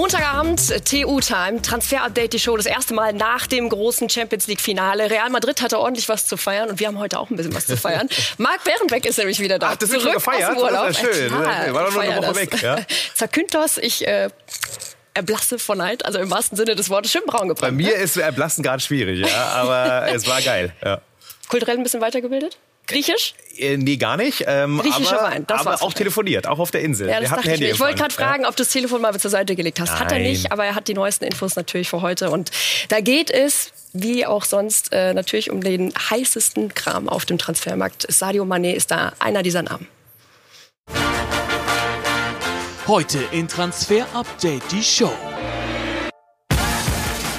Montagabend, TU-Time, Transfer-Update, die Show, das erste Mal nach dem großen Champions League-Finale. Real Madrid hatte ordentlich was zu feiern und wir haben heute auch ein bisschen was zu feiern. Marc Bärenbeck ist nämlich wieder da. Ach, das ist schon gefeiert? Das ist ja schön. Klar, War doch nur eine Woche das. weg. Ja? Zerküntos, ich äh, erblasse vor Neid, also im wahrsten Sinne des Wortes, schön braun gebrannt. Bei mir ne? ist Erblassen gerade schwierig, ja, aber es war geil. Ja. Kulturell ein bisschen weitergebildet? Griechisch? Äh, nee, gar nicht. Ähm, Griechischer aber, Wein, das aber auch telefoniert, auch auf der Insel. Ja, das Wir ich ich wollte gerade fragen, ob du das Telefon mal zur Seite gelegt hast. Nein. Hat er nicht, aber er hat die neuesten Infos natürlich für heute. Und da geht es, wie auch sonst, äh, natürlich um den heißesten Kram auf dem Transfermarkt. Sadio Mané ist da einer dieser Namen. Heute in Transfer Update die Show.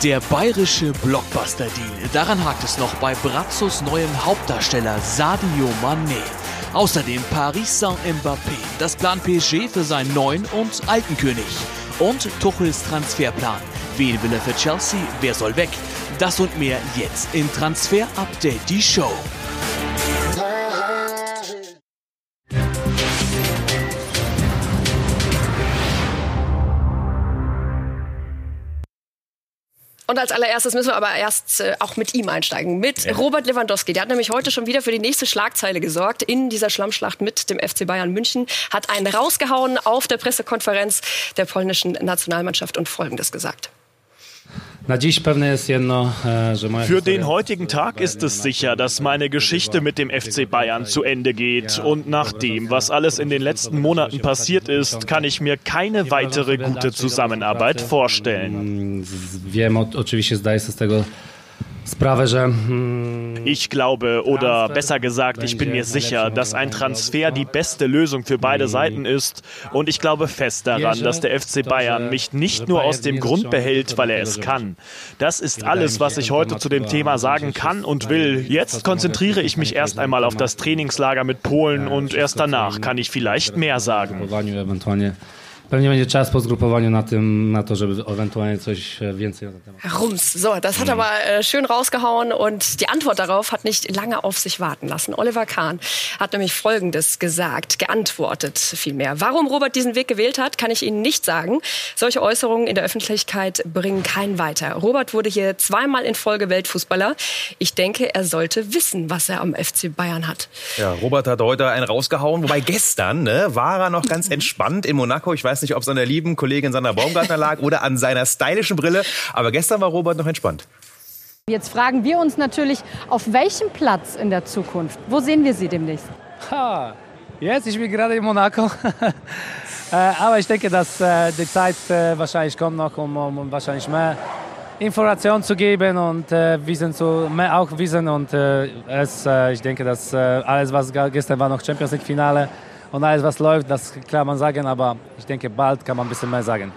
Der bayerische Blockbuster-Deal. Daran hakt es noch bei Brazzos neuem Hauptdarsteller Sadio Mané. Außerdem Paris Saint-Mbappé. Das Plan PSG für seinen neuen und alten König. Und Tuchels Transferplan. Wen will er für Chelsea? Wer soll weg? Das und mehr jetzt in Transfer Update die Show. Und als allererstes müssen wir aber erst äh, auch mit ihm einsteigen, mit ja. Robert Lewandowski. Der hat nämlich heute schon wieder für die nächste Schlagzeile gesorgt in dieser Schlammschlacht mit dem FC Bayern München. Hat einen rausgehauen auf der Pressekonferenz der polnischen Nationalmannschaft und Folgendes gesagt. E, Für den heutigen Tag ist es sicher, dass meine Geschichte mit dem FC Bayern zu Ende geht. Und nach dem, was alles in den letzten Monaten passiert ist, kann ich mir keine weitere gute Zusammenarbeit vorstellen. Hm, ich glaube, oder besser gesagt, ich bin mir sicher, dass ein Transfer die beste Lösung für beide Seiten ist. Und ich glaube fest daran, dass der FC Bayern mich nicht nur aus dem Grund behält, weil er es kann. Das ist alles, was ich heute zu dem Thema sagen kann und will. Jetzt konzentriere ich mich erst einmal auf das Trainingslager mit Polen und erst danach kann ich vielleicht mehr sagen. Pewnie będzie czas po zgrupowaniu na, tym, na to, żeby ewentualnie coś więcej na ten Temat. Rums. So, das hat er aber äh, schön rausgehauen und die Antwort darauf hat nicht lange auf sich warten lassen. Oliver Kahn hat nämlich Folgendes gesagt, geantwortet vielmehr. Warum Robert diesen Weg gewählt hat, kann ich Ihnen nicht sagen. Solche Äußerungen in der Öffentlichkeit bringen keinen weiter. Robert wurde hier zweimal in Folge Weltfußballer. Ich denke, er sollte wissen, was er am FC Bayern hat. Ja, Robert hat heute einen rausgehauen, wobei gestern ne, war er noch ganz entspannt in Monaco. Ich weiß weiß nicht, ob es an der lieben Kollegin Sandra Baumgartner lag oder an seiner stylischen Brille. Aber gestern war Robert noch entspannt. Jetzt fragen wir uns natürlich, auf welchem Platz in der Zukunft? Wo sehen wir Sie demnächst? Ha, jetzt, ich bin gerade in Monaco. äh, aber ich denke, dass äh, die Zeit äh, wahrscheinlich kommt noch, um, um, wahrscheinlich mehr Informationen zu geben und äh, Wissen zu, mehr auch Wissen. Und äh, es, äh, ich denke, dass alles, was gestern war, noch Champions League Finale und alles, was läuft, das kann man sagen, aber ich denke, bald kann man ein bisschen mehr sagen.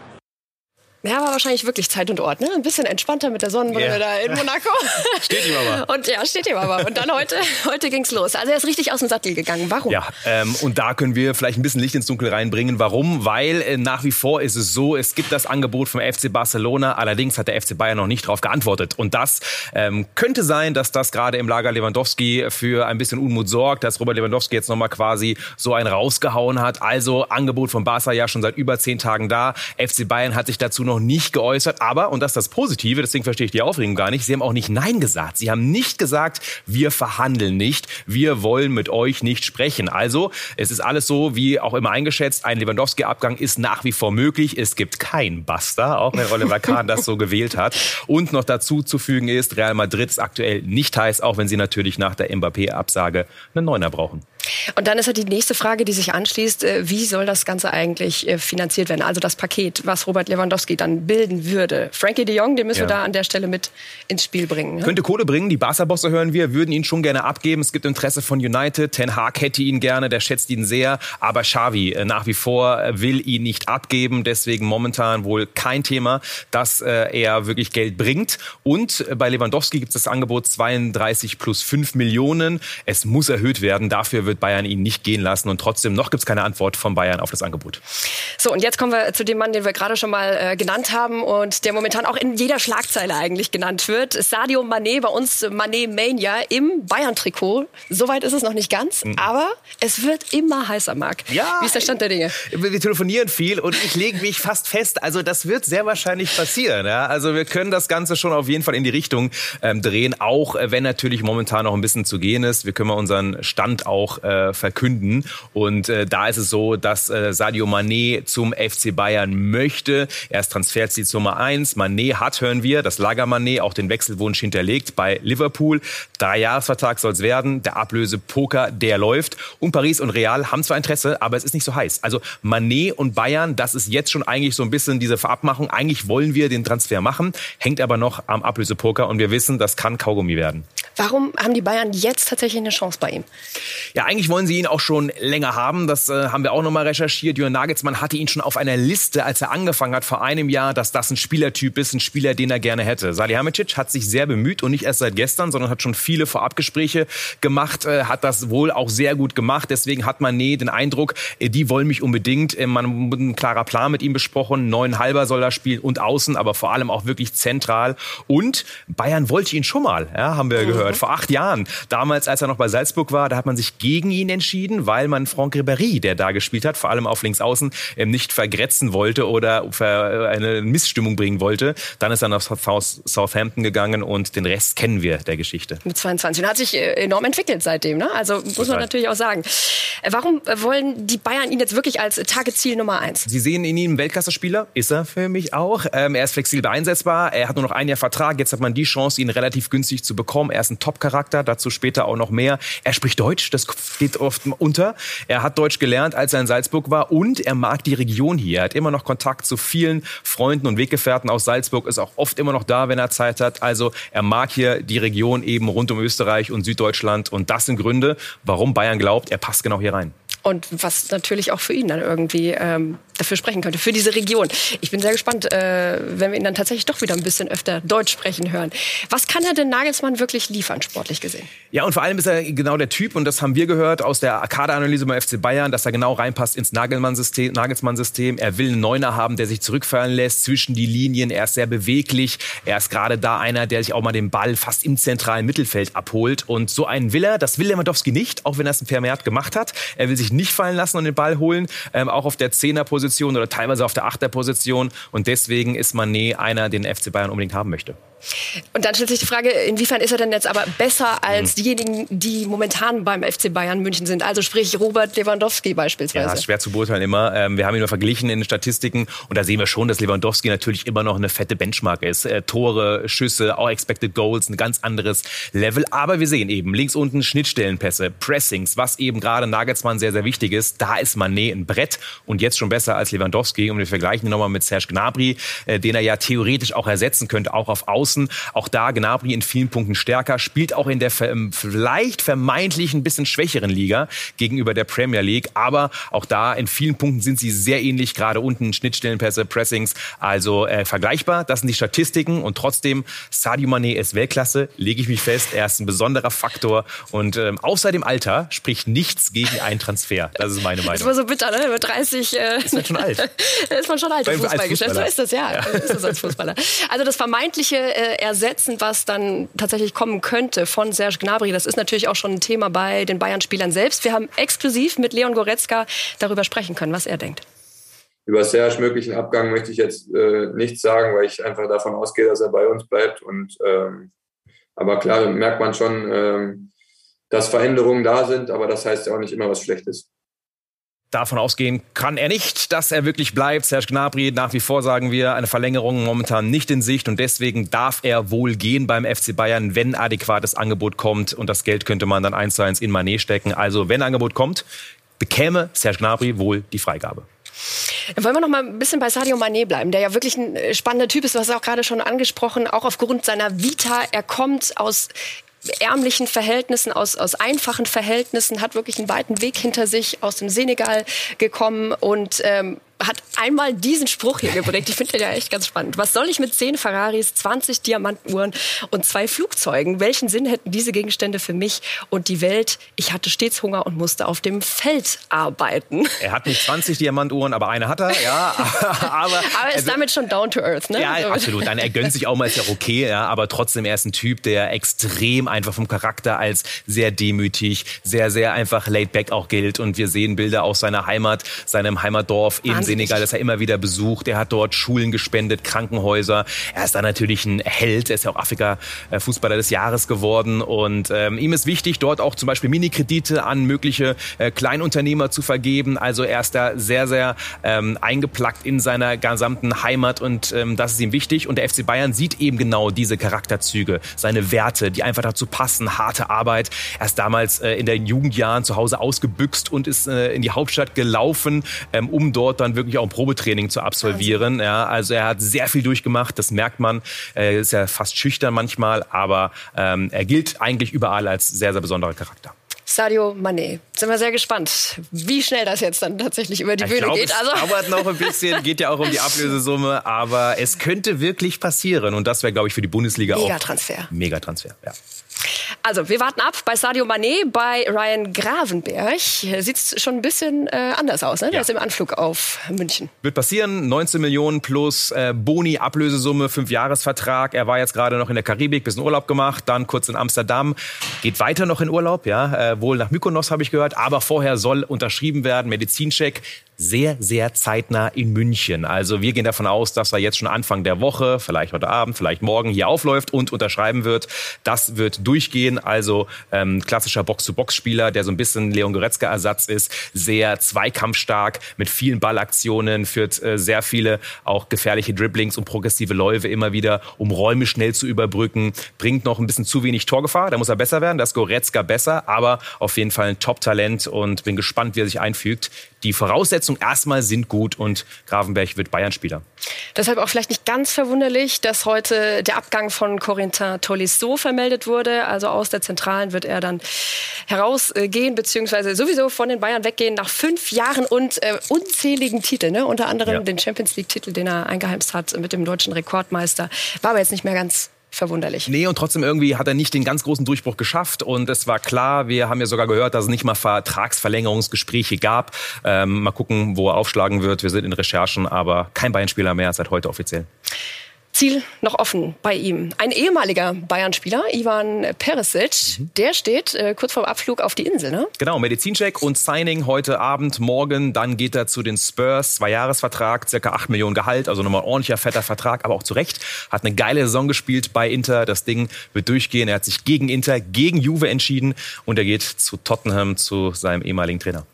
Ja, war wahrscheinlich wirklich Zeit und Ort, ne? Ein bisschen entspannter mit der Sonnenbrille yeah. da in Monaco. steht ihm aber. Und ja, steht ihm aber. Und dann heute, heute ging's los. Also er ist richtig aus dem Sattel gegangen. Warum? Ja, ähm, und da können wir vielleicht ein bisschen Licht ins Dunkel reinbringen. Warum? Weil äh, nach wie vor ist es so, es gibt das Angebot vom FC Barcelona. Allerdings hat der FC Bayern noch nicht darauf geantwortet. Und das ähm, könnte sein, dass das gerade im Lager Lewandowski für ein bisschen Unmut sorgt, dass Robert Lewandowski jetzt nochmal quasi so einen rausgehauen hat. Also Angebot von Barca ja schon seit über zehn Tagen da. FC Bayern hat sich dazu noch noch nicht geäußert. Aber, und das ist das Positive, deswegen verstehe ich die Aufregung gar nicht, sie haben auch nicht Nein gesagt. Sie haben nicht gesagt, wir verhandeln nicht, wir wollen mit euch nicht sprechen. Also, es ist alles so, wie auch immer eingeschätzt, ein Lewandowski-Abgang ist nach wie vor möglich. Es gibt kein Buster, auch wenn Oliver Kahn das so gewählt hat. Und noch dazu zu fügen ist, Real Madrid ist aktuell nicht heiß, auch wenn sie natürlich nach der Mbappé-Absage einen Neuner brauchen. Und dann ist halt die nächste Frage, die sich anschließt, äh, wie soll das Ganze eigentlich äh, finanziert werden? Also das Paket, was Robert Lewandowski dann bilden würde. Frankie de Jong, den müssen ja. wir da an der Stelle mit ins Spiel bringen. Ne? Könnte Kohle bringen, die Barca-Bosse hören wir, würden ihn schon gerne abgeben. Es gibt Interesse von United, Ten Hag hätte ihn gerne, der schätzt ihn sehr, aber Xavi äh, nach wie vor will ihn nicht abgeben, deswegen momentan wohl kein Thema, dass er wirklich Geld bringt. Und bei Lewandowski gibt es das Angebot 32 plus 5 Millionen. Es muss erhöht werden, dafür wird wird Bayern ihn nicht gehen lassen. Und trotzdem, noch gibt es keine Antwort von Bayern auf das Angebot. So, und jetzt kommen wir zu dem Mann, den wir gerade schon mal äh, genannt haben und der momentan auch in jeder Schlagzeile eigentlich genannt wird. Sadio Mané, bei uns Mané Mania im Bayern-Trikot. Soweit ist es noch nicht ganz, mhm. aber es wird immer heißer, Marc. Ja. Wie ist der Stand der Dinge? Wir telefonieren viel und ich lege mich fast fest. Also das wird sehr wahrscheinlich passieren. Ja? Also wir können das Ganze schon auf jeden Fall in die Richtung ähm, drehen, auch wenn natürlich momentan noch ein bisschen zu gehen ist. Wir können mal unseren Stand auch äh, verkünden. Und äh, da ist es so, dass äh, Sadio Mané zum FC Bayern möchte. Er ist Transferziel Nummer eins. Mané hat, hören wir, das Lager Mané auch den Wechselwunsch hinterlegt bei Liverpool. Drei Jahresvertrag soll es werden. Der Ablöse-Poker, der läuft. Und Paris und Real haben zwar Interesse, aber es ist nicht so heiß. Also Mané und Bayern, das ist jetzt schon eigentlich so ein bisschen diese Verabmachung. Eigentlich wollen wir den Transfer machen, hängt aber noch am Ablöse-Poker und wir wissen, das kann Kaugummi werden. Warum haben die Bayern jetzt tatsächlich eine Chance bei ihm? Ja, eigentlich wollen sie ihn auch schon länger haben. Das äh, haben wir auch nochmal recherchiert. Jürgen Nagelsmann hatte ihn schon auf einer Liste, als er angefangen hat vor einem Jahr, dass das ein Spielertyp ist, ein Spieler, den er gerne hätte. Salihamidzic hat sich sehr bemüht und nicht erst seit gestern, sondern hat schon viele Vorabgespräche gemacht, äh, hat das wohl auch sehr gut gemacht. Deswegen hat man den Eindruck, äh, die wollen mich unbedingt. Äh, man hat ein klarer Plan mit ihm besprochen. Neun halber soll er spielen und außen, aber vor allem auch wirklich zentral. Und Bayern wollte ihn schon mal, ja, haben wir mhm. Gehört, vor acht Jahren. Damals, als er noch bei Salzburg war, da hat man sich gegen ihn entschieden, weil man Franck Ribéry, der da gespielt hat, vor allem auf links außen, ähm, nicht vergrätzen wollte oder eine Missstimmung bringen wollte. Dann ist er nach Southampton gegangen und den Rest kennen wir der Geschichte. Mit 22 und hat sich äh, enorm entwickelt seitdem. Ne? Also muss Total. man natürlich auch sagen. Äh, warum wollen die Bayern ihn jetzt wirklich als Tageziel Nummer eins? Sie sehen in ihm Weltklasse-Spieler, ist er für mich auch. Ähm, er ist flexibel einsetzbar, er hat nur noch ein Jahr Vertrag, jetzt hat man die Chance, ihn relativ günstig zu bekommen. Er ist ein Top-Charakter, dazu später auch noch mehr. Er spricht Deutsch, das geht oft unter. Er hat Deutsch gelernt, als er in Salzburg war und er mag die Region hier. Er hat immer noch Kontakt zu vielen Freunden und Weggefährten aus Salzburg, ist auch oft immer noch da, wenn er Zeit hat. Also er mag hier die Region eben rund um Österreich und Süddeutschland und das sind Gründe, warum Bayern glaubt, er passt genau hier rein. Und was natürlich auch für ihn dann irgendwie ähm, dafür sprechen könnte, für diese Region. Ich bin sehr gespannt, äh, wenn wir ihn dann tatsächlich doch wieder ein bisschen öfter Deutsch sprechen hören. Was kann er denn Nagelsmann wirklich liefern, sportlich gesehen? Ja, und vor allem ist er genau der Typ, und das haben wir gehört aus der Kaderanalyse beim FC Bayern, dass er genau reinpasst ins Nagelmann-System. Nagelsmann-System. Er will einen Neuner haben, der sich zurückfallen lässt zwischen die Linien. Er ist sehr beweglich. Er ist gerade da einer, der sich auch mal den Ball fast im zentralen Mittelfeld abholt. Und so einen will er. Das will Lewandowski nicht, auch wenn er es Vermehrt gemacht hat. Er will sich nicht fallen lassen und den Ball holen, ähm, auch auf der Zehnerposition Position oder teilweise auf der Achterposition. Und deswegen ist Mané einer, den FC Bayern unbedingt haben möchte. Und dann stellt sich die Frage, inwiefern ist er denn jetzt aber besser als mhm. diejenigen, die momentan beim FC Bayern München sind? Also sprich Robert Lewandowski beispielsweise. Ja, ist schwer zu beurteilen immer. Ähm, wir haben ihn nur verglichen in den Statistiken und da sehen wir schon, dass Lewandowski natürlich immer noch eine fette Benchmark ist. Äh, Tore, Schüsse, auch Expected Goals, ein ganz anderes Level. Aber wir sehen eben links unten Schnittstellenpässe, Pressings, was eben gerade Nagelsmann sehr, sehr wichtig ist. Da ist Mané ein Brett und jetzt schon besser als Lewandowski. Und wir vergleichen ihn nochmal mit Serge Gnabry, äh, den er ja theoretisch auch ersetzen könnte, auch auf Außen Außen. Auch da Gnabry in vielen Punkten stärker, spielt auch in der ähm, vielleicht vermeintlich ein bisschen schwächeren Liga gegenüber der Premier League. Aber auch da in vielen Punkten sind sie sehr ähnlich, gerade unten Schnittstellenpässe, Pressings, also äh, vergleichbar. Das sind die Statistiken und trotzdem Sadio Mané ist Weltklasse, lege ich mich fest. Er ist ein besonderer Faktor und ähm, außer dem Alter spricht nichts gegen einen Transfer. Das ist meine Meinung. Das war so bitter, ne? Mit 30 äh, ist man schon alt. ist man schon alt im Fußballgeschäft. So ist das ja. ja. Ist das als Fußballer. Also das vermeintliche äh, äh, ersetzen, was dann tatsächlich kommen könnte von Serge Gnabry. Das ist natürlich auch schon ein Thema bei den Bayern-Spielern selbst. Wir haben exklusiv mit Leon Goretzka darüber sprechen können, was er denkt. Über Serge möglichen Abgang möchte ich jetzt äh, nichts sagen, weil ich einfach davon ausgehe, dass er bei uns bleibt. Und ähm, aber klar merkt man schon, ähm, dass Veränderungen da sind, aber das heißt ja auch nicht immer was Schlechtes davon ausgehen kann er nicht, dass er wirklich bleibt. Serge Gnabry, nach wie vor sagen wir, eine Verlängerung momentan nicht in Sicht und deswegen darf er wohl gehen beim FC Bayern, wenn adäquates Angebot kommt und das Geld könnte man dann eins zu eins in Manet stecken. Also wenn Angebot kommt, bekäme Serge Gnabry wohl die Freigabe. Dann wollen wir noch mal ein bisschen bei Sadio Mané bleiben, der ja wirklich ein äh, spannender Typ ist. Es auch gerade schon angesprochen, auch aufgrund seiner Vita. Er kommt aus ärmlichen Verhältnissen, aus, aus einfachen Verhältnissen, hat wirklich einen weiten Weg hinter sich, aus dem Senegal gekommen und ähm, hat einmal diesen Spruch hier geprägt. Ich finde den ja echt ganz spannend. Was soll ich mit zehn Ferraris, 20 Diamantenuhren und zwei Flugzeugen? Welchen Sinn hätten diese Gegenstände für mich und die Welt? Ich hatte stets Hunger und musste auf dem Feld arbeiten. Er hat nicht 20 Diamantuhren, aber eine hat er, ja. aber, aber ist also, damit schon down to earth, ne? Ja, absolut. er gönnt sich auch mal, ist ja okay, ja. Aber trotzdem, er ist ein Typ, der extrem einfach vom Charakter als sehr demütig, sehr, sehr einfach laid back auch gilt. Und wir sehen Bilder aus seiner Heimat, seinem Heimatdorf in Senegal, das er immer wieder besucht. Er hat dort Schulen gespendet, Krankenhäuser. Er ist da natürlich ein Held. Er ist ja auch Afrika-Fußballer des Jahres geworden. Und ähm, ihm ist wichtig, dort auch zum Beispiel Minikredite an mögliche äh, Kleinunternehmer zu vergeben. Also er ist da sehr, sehr ähm, eingeplackt in seiner gesamten Heimat und ähm, das ist ihm wichtig. Und der FC Bayern sieht eben genau diese Charakterzüge, seine Werte, die einfach dazu passen, harte Arbeit. Er ist damals äh, in den Jugendjahren zu Hause ausgebüxt und ist äh, in die Hauptstadt gelaufen, ähm, um dort dann wirklich auch ein Probetraining zu absolvieren. Ja, also er hat sehr viel durchgemacht, das merkt man. Er ist ja fast schüchtern manchmal, aber ähm, er gilt eigentlich überall als sehr, sehr besonderer Charakter. Sadio Mané. Sind wir sehr gespannt, wie schnell das jetzt dann tatsächlich über die ich Bühne glaub, geht. Also es dauert noch ein bisschen, geht ja auch um die Ablösesumme, aber es könnte wirklich passieren und das wäre, glaube ich, für die Bundesliga Megatransfer. auch Megatransfer. Ja. Also, wir warten ab bei Sadio Mané, bei Ryan Gravenberg. Sieht schon ein bisschen äh, anders aus, ne? Der ja. ist im Anflug auf München. Wird passieren. 19 Millionen plus äh, Boni, Ablösesumme, Fünfjahresvertrag. Er war jetzt gerade noch in der Karibik, bisschen Urlaub gemacht, dann kurz in Amsterdam. Geht weiter noch in Urlaub, ja. Äh, wohl nach Mykonos, habe ich gehört. Aber vorher soll unterschrieben werden, Medizincheck sehr, sehr zeitnah in München. Also wir gehen davon aus, dass er jetzt schon Anfang der Woche, vielleicht heute Abend, vielleicht morgen hier aufläuft und unterschreiben wird. Das wird durchgehen. Also ähm, klassischer Box-to-Box-Spieler, der so ein bisschen Leon Goretzka-Ersatz ist. Sehr zweikampfstark, mit vielen Ballaktionen, führt äh, sehr viele auch gefährliche Dribblings und progressive Läufe immer wieder, um Räume schnell zu überbrücken. Bringt noch ein bisschen zu wenig Torgefahr. Da muss er besser werden. Das ist Goretzka besser, aber auf jeden Fall ein Top-Talent und bin gespannt, wie er sich einfügt. Die Voraussetzungen erstmal sind gut und Gravenberg wird Bayern-Spieler. Deshalb auch vielleicht nicht ganz verwunderlich, dass heute der Abgang von Corentin Tolisso vermeldet wurde. Also aus der Zentralen wird er dann herausgehen, beziehungsweise sowieso von den Bayern weggehen nach fünf Jahren und äh, unzähligen Titeln. Ne? Unter anderem ja. den Champions League-Titel, den er eingeheimst hat mit dem deutschen Rekordmeister. War aber jetzt nicht mehr ganz verwunderlich. Nee, und trotzdem irgendwie hat er nicht den ganz großen Durchbruch geschafft. Und es war klar, wir haben ja sogar gehört, dass es nicht mal Vertragsverlängerungsgespräche gab. Ähm, mal gucken, wo er aufschlagen wird. Wir sind in Recherchen, aber kein Bayern-Spieler mehr seit heute offiziell. Ziel noch offen bei ihm. Ein ehemaliger Bayern-Spieler, Ivan Perisic, mhm. der steht äh, kurz vor dem Abflug auf die Insel, ne? Genau, Medizincheck und Signing heute Abend, morgen. Dann geht er zu den Spurs, Zwei-Jahres-Vertrag, circa 8 Millionen Gehalt, also nochmal ordentlicher, fetter Vertrag, aber auch zu Recht. Hat eine geile Saison gespielt bei Inter. Das Ding wird durchgehen. Er hat sich gegen Inter, gegen Juve entschieden und er geht zu Tottenham, zu seinem ehemaligen Trainer.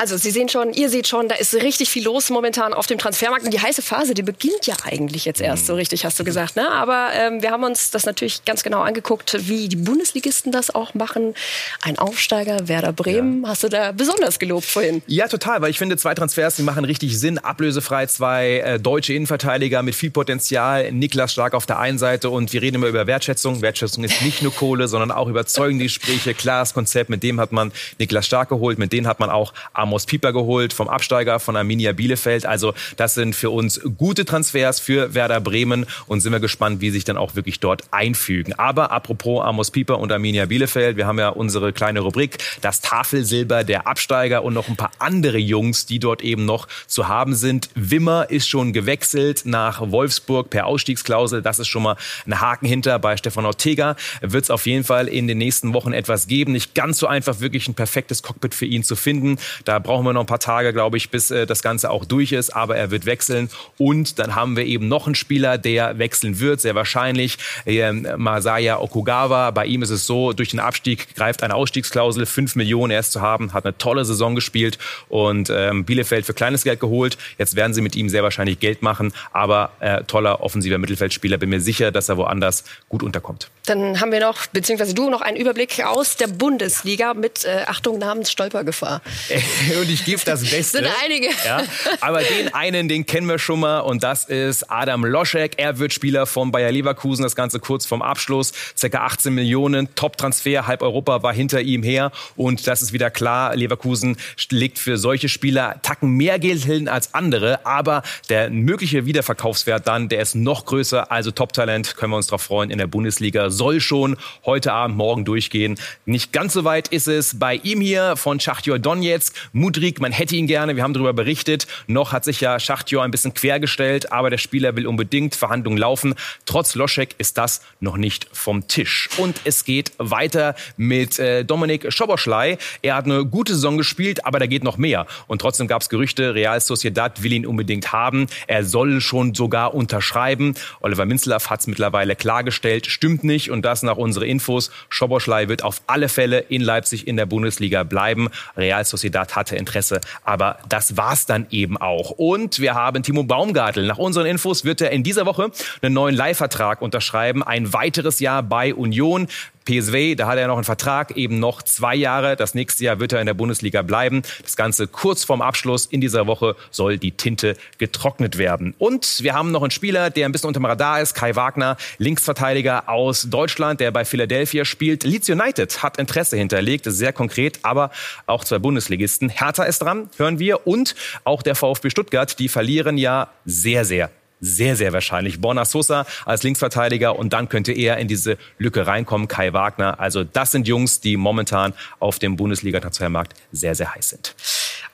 Also Sie sehen schon, ihr seht schon, da ist richtig viel los momentan auf dem Transfermarkt. Und die heiße Phase, die beginnt ja eigentlich jetzt erst so mhm. richtig, hast du gesagt. Ne? Aber ähm, wir haben uns das natürlich ganz genau angeguckt, wie die Bundesligisten das auch machen. Ein Aufsteiger, Werder Bremen, ja. hast du da besonders gelobt vorhin? Ja, total, weil ich finde, zwei Transfers, die machen richtig Sinn. Ablösefrei zwei äh, deutsche Innenverteidiger mit viel Potenzial. Niklas Stark auf der einen Seite und wir reden immer über Wertschätzung. Wertschätzung ist nicht nur Kohle, sondern auch überzeugende Gespräche, klares Konzept. Mit dem hat man Niklas Stark geholt, mit dem hat man auch Amos Pieper geholt, vom Absteiger von Arminia Bielefeld. Also das sind für uns gute Transfers für Werder Bremen und sind wir gespannt, wie sich dann auch wirklich dort einfügen. Aber apropos Amos Pieper und Arminia Bielefeld, wir haben ja unsere kleine Rubrik, das Tafelsilber der Absteiger und noch ein paar andere Jungs, die dort eben noch zu haben sind. Wimmer ist schon gewechselt nach Wolfsburg per Ausstiegsklausel. Das ist schon mal ein Haken hinter. Bei Stefan Ortega wird es auf jeden Fall in den nächsten Wochen etwas geben. Nicht ganz so einfach, wirklich ein perfektes Cockpit für ihn zu finden. Da brauchen wir noch ein paar Tage, glaube ich, bis äh, das Ganze auch durch ist. Aber er wird wechseln. Und dann haben wir eben noch einen Spieler, der wechseln wird, sehr wahrscheinlich. Äh, Masaya Okugawa. Bei ihm ist es so, durch den Abstieg greift eine Ausstiegsklausel. Fünf Millionen erst zu haben. Hat eine tolle Saison gespielt. Und ähm, Bielefeld für kleines Geld geholt. Jetzt werden sie mit ihm sehr wahrscheinlich Geld machen. Aber äh, toller offensiver Mittelfeldspieler. Bin mir sicher, dass er woanders gut unterkommt. Dann haben wir noch, beziehungsweise du noch einen Überblick aus der Bundesliga mit, äh, Achtung, Namensstolpergefahr. und ich gebe das Beste. Sind einige. Ja, aber den einen, den kennen wir schon mal und das ist Adam Loschek. Er wird Spieler von Bayer Leverkusen, das Ganze kurz vorm Abschluss. Circa 18 Millionen, Top-Transfer, halb Europa war hinter ihm her und das ist wieder klar, Leverkusen legt für solche Spieler Tacken mehr Geld hin als andere, aber der mögliche Wiederverkaufswert dann, der ist noch größer, also Top-Talent, können wir uns darauf freuen in der Bundesliga soll schon heute Abend, morgen durchgehen. Nicht ganz so weit ist es bei ihm hier von Schachtjor Donetsk. Mudrik, man hätte ihn gerne, wir haben darüber berichtet. Noch hat sich ja Schachtjor ein bisschen quergestellt, aber der Spieler will unbedingt Verhandlungen laufen. Trotz Loschek ist das noch nicht vom Tisch. Und es geht weiter mit äh, Dominik Schoboschlei. Er hat eine gute Saison gespielt, aber da geht noch mehr. Und trotzdem gab es Gerüchte, Real Sociedad will ihn unbedingt haben. Er soll schon sogar unterschreiben. Oliver Minzlaff hat es mittlerweile klargestellt, stimmt nicht und das nach unseren Infos. Schoboschlei wird auf alle Fälle in Leipzig in der Bundesliga bleiben. Real Sociedad hatte Interesse, aber das war's dann eben auch. Und wir haben Timo Baumgartel. Nach unseren Infos wird er in dieser Woche einen neuen Leihvertrag unterschreiben. Ein weiteres Jahr bei Union. PSV, da hat er noch einen Vertrag, eben noch zwei Jahre. Das nächste Jahr wird er in der Bundesliga bleiben. Das Ganze kurz vorm Abschluss in dieser Woche soll die Tinte getrocknet werden. Und wir haben noch einen Spieler, der ein bisschen unter dem Radar ist, Kai Wagner, Linksverteidiger aus Deutschland, der bei Philadelphia spielt. Leeds United hat Interesse hinterlegt, sehr konkret, aber auch zwei Bundesligisten. Hertha ist dran, hören wir. Und auch der VfB Stuttgart, die verlieren ja sehr, sehr sehr, sehr wahrscheinlich. Borna Sosa als Linksverteidiger und dann könnte er in diese Lücke reinkommen, Kai Wagner. Also das sind Jungs, die momentan auf dem Bundesliga-Transfermarkt sehr, sehr heiß sind.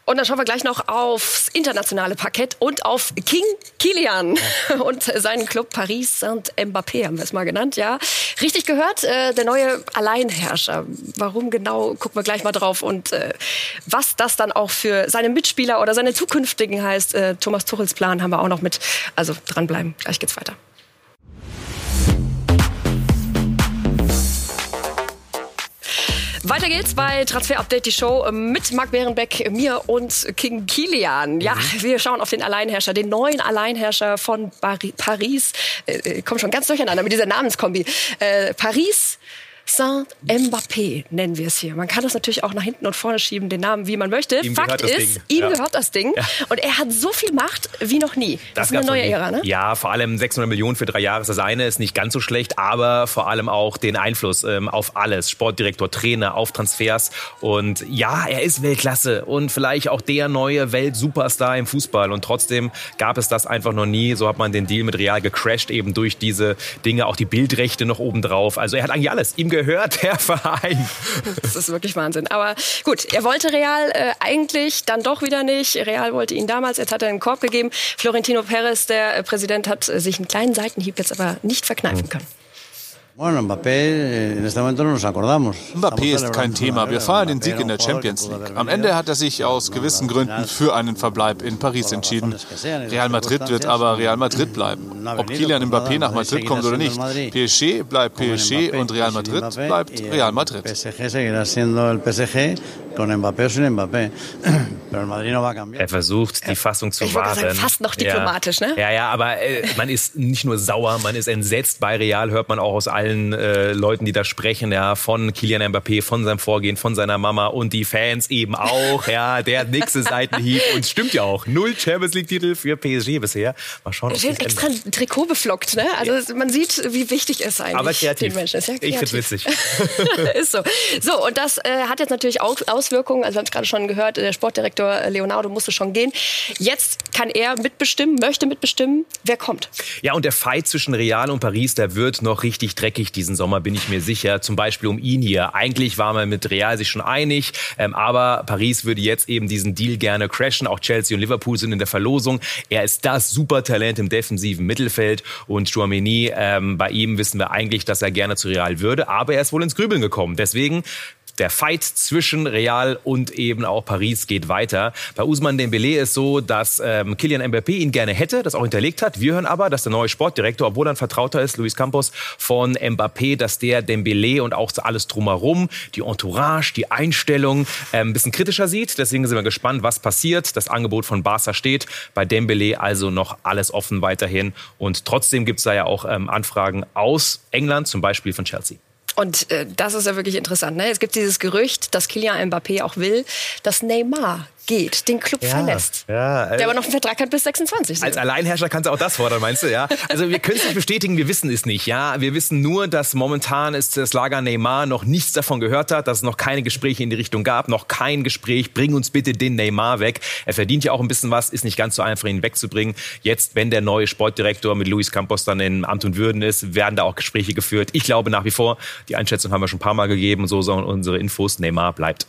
Und dann schauen wir gleich noch aufs internationale Parkett und auf King Kilian und seinen Club Paris Saint-Mbappé haben wir es mal genannt, ja. Richtig gehört, äh, der neue Alleinherrscher. Warum genau, gucken wir gleich mal drauf und äh, was das dann auch für seine Mitspieler oder seine zukünftigen heißt. Äh, Thomas Tuchels Plan haben wir auch noch mit. Also dranbleiben, gleich geht's weiter. Weiter geht's bei Transfer Update, die Show mit Marc Bärenbeck, mir und King Kilian. Ja, mhm. wir schauen auf den Alleinherrscher, den neuen Alleinherrscher von Paris. Äh, äh, komm schon ganz durcheinander mit dieser Namenskombi. Äh, Paris Saint-Mbappé nennen wir es hier. Man kann das natürlich auch nach hinten und vorne schieben, den Namen, wie man möchte. Ihm Fakt ist, ihm ja. gehört das Ding. Ja. Und er hat so viel Macht wie noch nie. Das, das ist eine neue Ära, ne? Ja, vor allem 600 Millionen für drei Jahre ist das eine, ist nicht ganz so schlecht, aber vor allem auch den Einfluss ähm, auf alles. Sportdirektor, Trainer, auf Transfers. Und ja, er ist Weltklasse und vielleicht auch der neue Weltsuperstar im Fußball. Und trotzdem gab es das einfach noch nie. So hat man den Deal mit Real gecrashed, eben durch diese Dinge, auch die Bildrechte noch obendrauf. Also er hat eigentlich alles. Ihm gehört der Verein. Das ist wirklich Wahnsinn. Aber gut, er wollte Real äh, eigentlich, dann doch wieder nicht. Real wollte ihn damals, jetzt hat er einen Korb gegeben. Florentino Perez, der äh, Präsident, hat äh, sich einen kleinen Seitenhieb jetzt aber nicht verkneifen können. Mbappé ist kein Thema. Wir feiern den Sieg in der Champions League. Am Ende hat er sich aus gewissen Gründen für einen Verbleib in Paris entschieden. Real Madrid wird aber Real Madrid bleiben. Ob Kylian Mbappé nach Madrid kommt oder nicht. PSG bleibt PSG und Real Madrid bleibt Real Madrid. Er versucht, die Fassung zu ich wahren. Sagen, fast noch diplomatisch, ja. ne? Ja, ja, aber äh, man ist nicht nur sauer, man ist entsetzt. Bei Real hört man auch aus allen äh, Leuten, die da sprechen, ja, von Kilian Mbappé, von seinem Vorgehen, von seiner Mama und die Fans eben auch, ja, der nächste Seitenhieb. Und stimmt ja auch. Null Champions League-Titel für PSG bisher. Mal schauen, ob es extra ein Trikot beflockt, ne? Also ja. man sieht, wie wichtig es eigentlich aber kreativ. den Menschen ist. Ja, kreativ. Ich find's witzig. ist so. So, und das äh, hat jetzt natürlich auch Auswirkungen. Also wir haben es gerade schon gehört, der Sportdirektor Leonardo musste schon gehen. Jetzt kann er mitbestimmen, möchte mitbestimmen, wer kommt. Ja, und der Fight zwischen Real und Paris, der wird noch richtig dreckig diesen Sommer, bin ich mir sicher. Zum Beispiel um ihn hier. Eigentlich war man mit Real sich schon einig, ähm, aber Paris würde jetzt eben diesen Deal gerne crashen. Auch Chelsea und Liverpool sind in der Verlosung. Er ist das Supertalent im defensiven Mittelfeld und Chouameni, ähm, bei ihm wissen wir eigentlich, dass er gerne zu Real würde, aber er ist wohl ins Grübeln gekommen. Deswegen der Fight zwischen Real und eben auch Paris geht weiter. Bei Usman Dembélé ist so, dass ähm, Kylian Mbappé ihn gerne hätte, das auch hinterlegt hat. Wir hören aber, dass der neue Sportdirektor, obwohl er ein Vertrauter ist, Luis Campos von Mbappé, dass der Dembélé und auch alles drumherum, die Entourage, die Einstellung, äh, ein bisschen kritischer sieht. Deswegen sind wir gespannt, was passiert. Das Angebot von Barca steht. Bei Dembélé also noch alles offen weiterhin. Und trotzdem gibt es da ja auch ähm, Anfragen aus England, zum Beispiel von Chelsea. Und äh, das ist ja wirklich interessant. Ne? Es gibt dieses Gerücht, dass Kylian Mbappé auch will, dass Neymar geht, den Club ja, verlässt. Ja, äh, der aber noch einen Vertrag hat bis 26. Als Alleinherrscher kannst du auch das fordern, meinst du? Ja. Also wir können es nicht bestätigen, wir wissen es nicht. Ja, wir wissen nur, dass momentan ist das Lager Neymar noch nichts davon gehört hat, dass es noch keine Gespräche in die Richtung gab, noch kein Gespräch. Bring uns bitte den Neymar weg. Er verdient ja auch ein bisschen was, ist nicht ganz so einfach, ihn wegzubringen. Jetzt, wenn der neue Sportdirektor mit Luis Campos dann in Amt und Würden ist, werden da auch Gespräche geführt. Ich glaube nach wie vor, die Einschätzung haben wir schon ein paar Mal gegeben, so sollen unsere Infos. Neymar bleibt.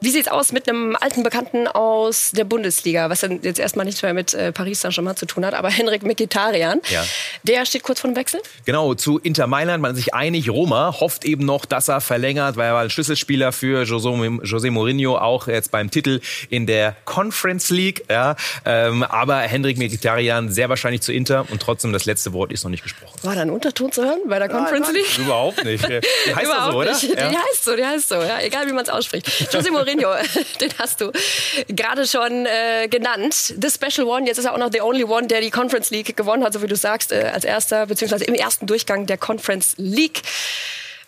Wie sieht's aus mit einem alten Bekannten aus der Bundesliga, was dann jetzt erstmal nichts mehr mit äh, Paris Saint-Germain zu tun hat, aber Henrik Mkhitaryan, ja. der steht kurz vor dem Wechsel? Genau, zu Inter Mailand, man ist sich einig, Roma hofft eben noch, dass er verlängert, weil er war ein Schlüsselspieler für José Mourinho, auch jetzt beim Titel in der Conference League, ja, ähm, aber Henrik Mkhitaryan sehr wahrscheinlich zu Inter und trotzdem das letzte Wort ist noch nicht gesprochen. War da ein Unterton zu hören bei der Conference League? Überhaupt nicht. Die heißt Überhaupt so, oder? Nicht. Ja. Die heißt so, die heißt so, ja, egal wie man es ausspricht. José Mourinho, den hast du gerade schon äh, genannt. The Special One, jetzt ist er auch noch the only one, der die Conference League gewonnen hat, so wie du sagst, äh, als erster, beziehungsweise im ersten Durchgang der Conference League.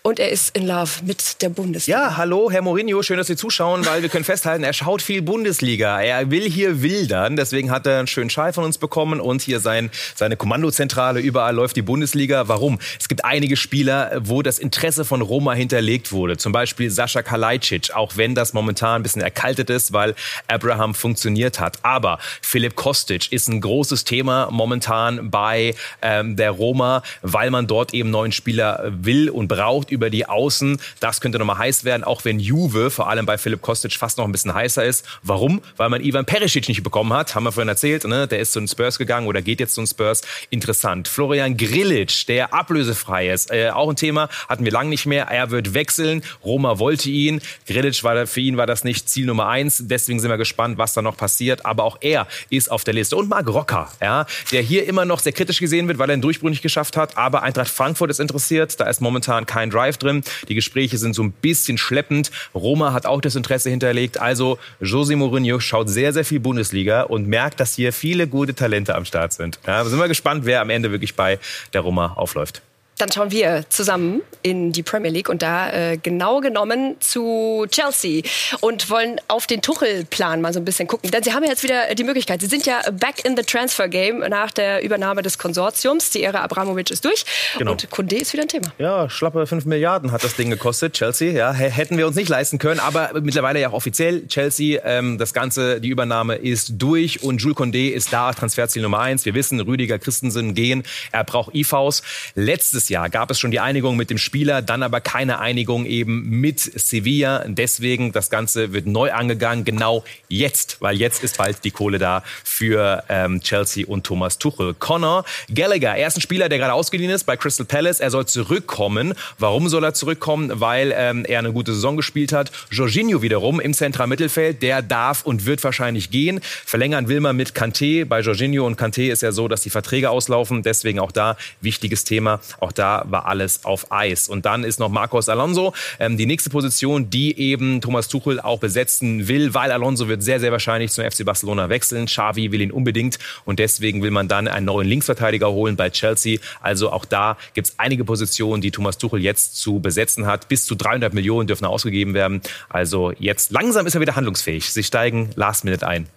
Und er ist in Love mit der Bundesliga. Ja, hallo, Herr Mourinho, schön, dass Sie zuschauen, weil wir können festhalten, er schaut viel Bundesliga. Er will hier wildern, deswegen hat er einen schönen Schal von uns bekommen und hier sein, seine Kommandozentrale, überall läuft die Bundesliga. Warum? Es gibt einige Spieler, wo das Interesse von Roma hinterlegt wurde. Zum Beispiel Sascha Kalajdzic, auch wenn das momentan ein bisschen erkaltet ist, weil Abraham funktioniert hat. Aber Philipp Kostic ist ein großes Thema momentan bei ähm, der Roma, weil man dort eben neuen Spieler will und braucht über die Außen. Das könnte nochmal heiß werden, auch wenn Juve, vor allem bei Philipp Kostic, fast noch ein bisschen heißer ist. Warum? Weil man Ivan Perisic nicht bekommen hat, haben wir vorhin erzählt. Ne? Der ist zu den Spurs gegangen oder geht jetzt zu den Spurs. Interessant. Florian Grilic, der ablösefrei ist. Äh, auch ein Thema, hatten wir lange nicht mehr. Er wird wechseln. Roma wollte ihn. Grilic war für ihn war das nicht Ziel Nummer eins. Deswegen sind wir gespannt, was da noch passiert. Aber auch er ist auf der Liste. Und Marc Rocker, ja, der hier immer noch sehr kritisch gesehen wird, weil er einen Durchbruch nicht geschafft hat. Aber Eintracht Frankfurt ist interessiert. Da ist momentan kein Drive drin. Die Gespräche sind so ein bisschen schleppend. Roma hat auch das Interesse hinterlegt. Also José Mourinho schaut sehr, sehr viel Bundesliga und merkt, dass hier viele gute Talente am Start sind. Ja, sind wir gespannt, wer am Ende wirklich bei der Roma aufläuft. Dann schauen wir zusammen in die Premier League und da äh, genau genommen zu Chelsea und wollen auf den Tuchel-Plan mal so ein bisschen gucken. Denn sie haben ja jetzt wieder die Möglichkeit. Sie sind ja back in the Transfer Game nach der Übernahme des Konsortiums. Die Ära Abramovic ist durch genau. und Kunde ist wieder ein Thema. Ja, schlappe 5 Milliarden hat das Ding gekostet, Chelsea. Ja, hätten wir uns nicht leisten können, aber mittlerweile ja auch offiziell Chelsea. Ähm, das Ganze, die Übernahme ist durch und Jules Condé ist da, Transferziel Nummer 1. Wir wissen, Rüdiger Christensen gehen. Er braucht IVs. Letztes Jahr gab es schon die Einigung mit dem Spieler, dann aber keine Einigung eben mit Sevilla. Deswegen das Ganze wird neu angegangen, genau jetzt, weil jetzt ist bald die Kohle da für ähm, Chelsea und Thomas Tuchel. Connor Gallagher, er ist ein Spieler, der gerade ausgeliehen ist bei Crystal Palace. Er soll zurückkommen. Warum soll er zurückkommen? Weil ähm, er eine gute Saison gespielt hat. Jorginho wiederum im Zentralmittelfeld, der darf und wird wahrscheinlich gehen. Verlängern will man mit Kanté. Bei Jorginho und Kanté ist ja so, dass die Verträge auslaufen. Deswegen auch da wichtiges Thema. Auch da war alles auf Eis. Und dann ist noch Marcos Alonso, ähm, die nächste Position, die eben Thomas Tuchel auch besetzen will, weil Alonso wird sehr, sehr wahrscheinlich zum FC Barcelona wechseln. Xavi will ihn unbedingt und deswegen will man dann einen neuen Linksverteidiger holen bei Chelsea. Also auch da gibt es einige Positionen, die Thomas Tuchel jetzt zu besetzen hat. Bis zu 300 Millionen dürfen ausgegeben werden. Also jetzt langsam ist er wieder handlungsfähig. Sie steigen last minute ein.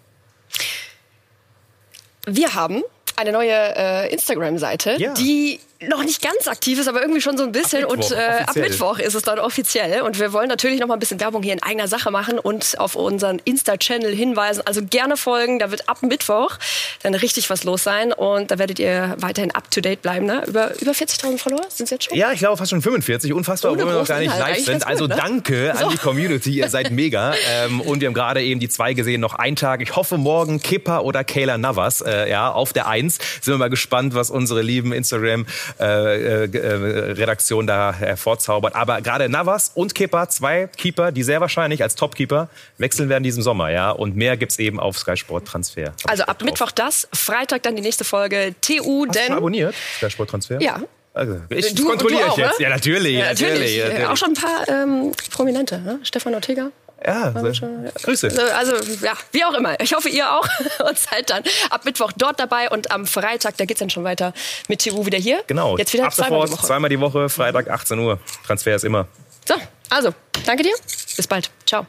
Wir haben eine neue äh, Instagram-Seite, ja. die noch nicht ganz aktiv ist, aber irgendwie schon so ein bisschen. Ab Mittwoch, und äh, ab Mittwoch ist es dann offiziell. Und wir wollen natürlich noch mal ein bisschen Werbung hier in eigener Sache machen und auf unseren Insta-Channel hinweisen. Also gerne folgen. Da wird ab Mittwoch dann richtig was los sein. Und da werdet ihr weiterhin up to date bleiben. Ne? Über, über 40.000 Follower sind es jetzt schon? Ja, ich glaube fast schon 45. Unfassbar, obwohl wir noch gar nicht live sind. Also gut, ne? danke so. an die Community. Ihr seid mega. ähm, und wir haben gerade eben die zwei gesehen. Noch einen Tag. Ich hoffe morgen Kipper oder Kayla Navas. Äh, ja, auf der Eins. Sind wir mal gespannt, was unsere lieben Instagram äh, äh, Redaktion da hervorzaubert. Aber gerade Navas und Kepa, zwei Keeper, die sehr wahrscheinlich als Topkeeper wechseln werden diesen Sommer. Ja? Und mehr gibt es eben auf Sky Sport Transfer. Also ab Mittwoch das, Freitag dann die nächste Folge TU. Hast denn du abonniert, Sky Sport Transfer? Ja. Also, ich Du- kontrolliere du ich jetzt. ne? Ja, natürlich. Ja, natürlich, natürlich. Äh, Auch schon ein paar ähm, Prominente. Ne? Stefan Ortega. Ja, so. Grüße. Also, ja, wie auch immer. Ich hoffe, ihr auch. Und seid dann ab Mittwoch dort dabei. Und am Freitag, da geht's dann schon weiter mit TU wieder hier. Genau. Jetzt wieder Ab zweimal sofort, die Woche. zweimal die Woche, Freitag 18 Uhr. Transfer ist immer. So, also, danke dir. Bis bald. Ciao.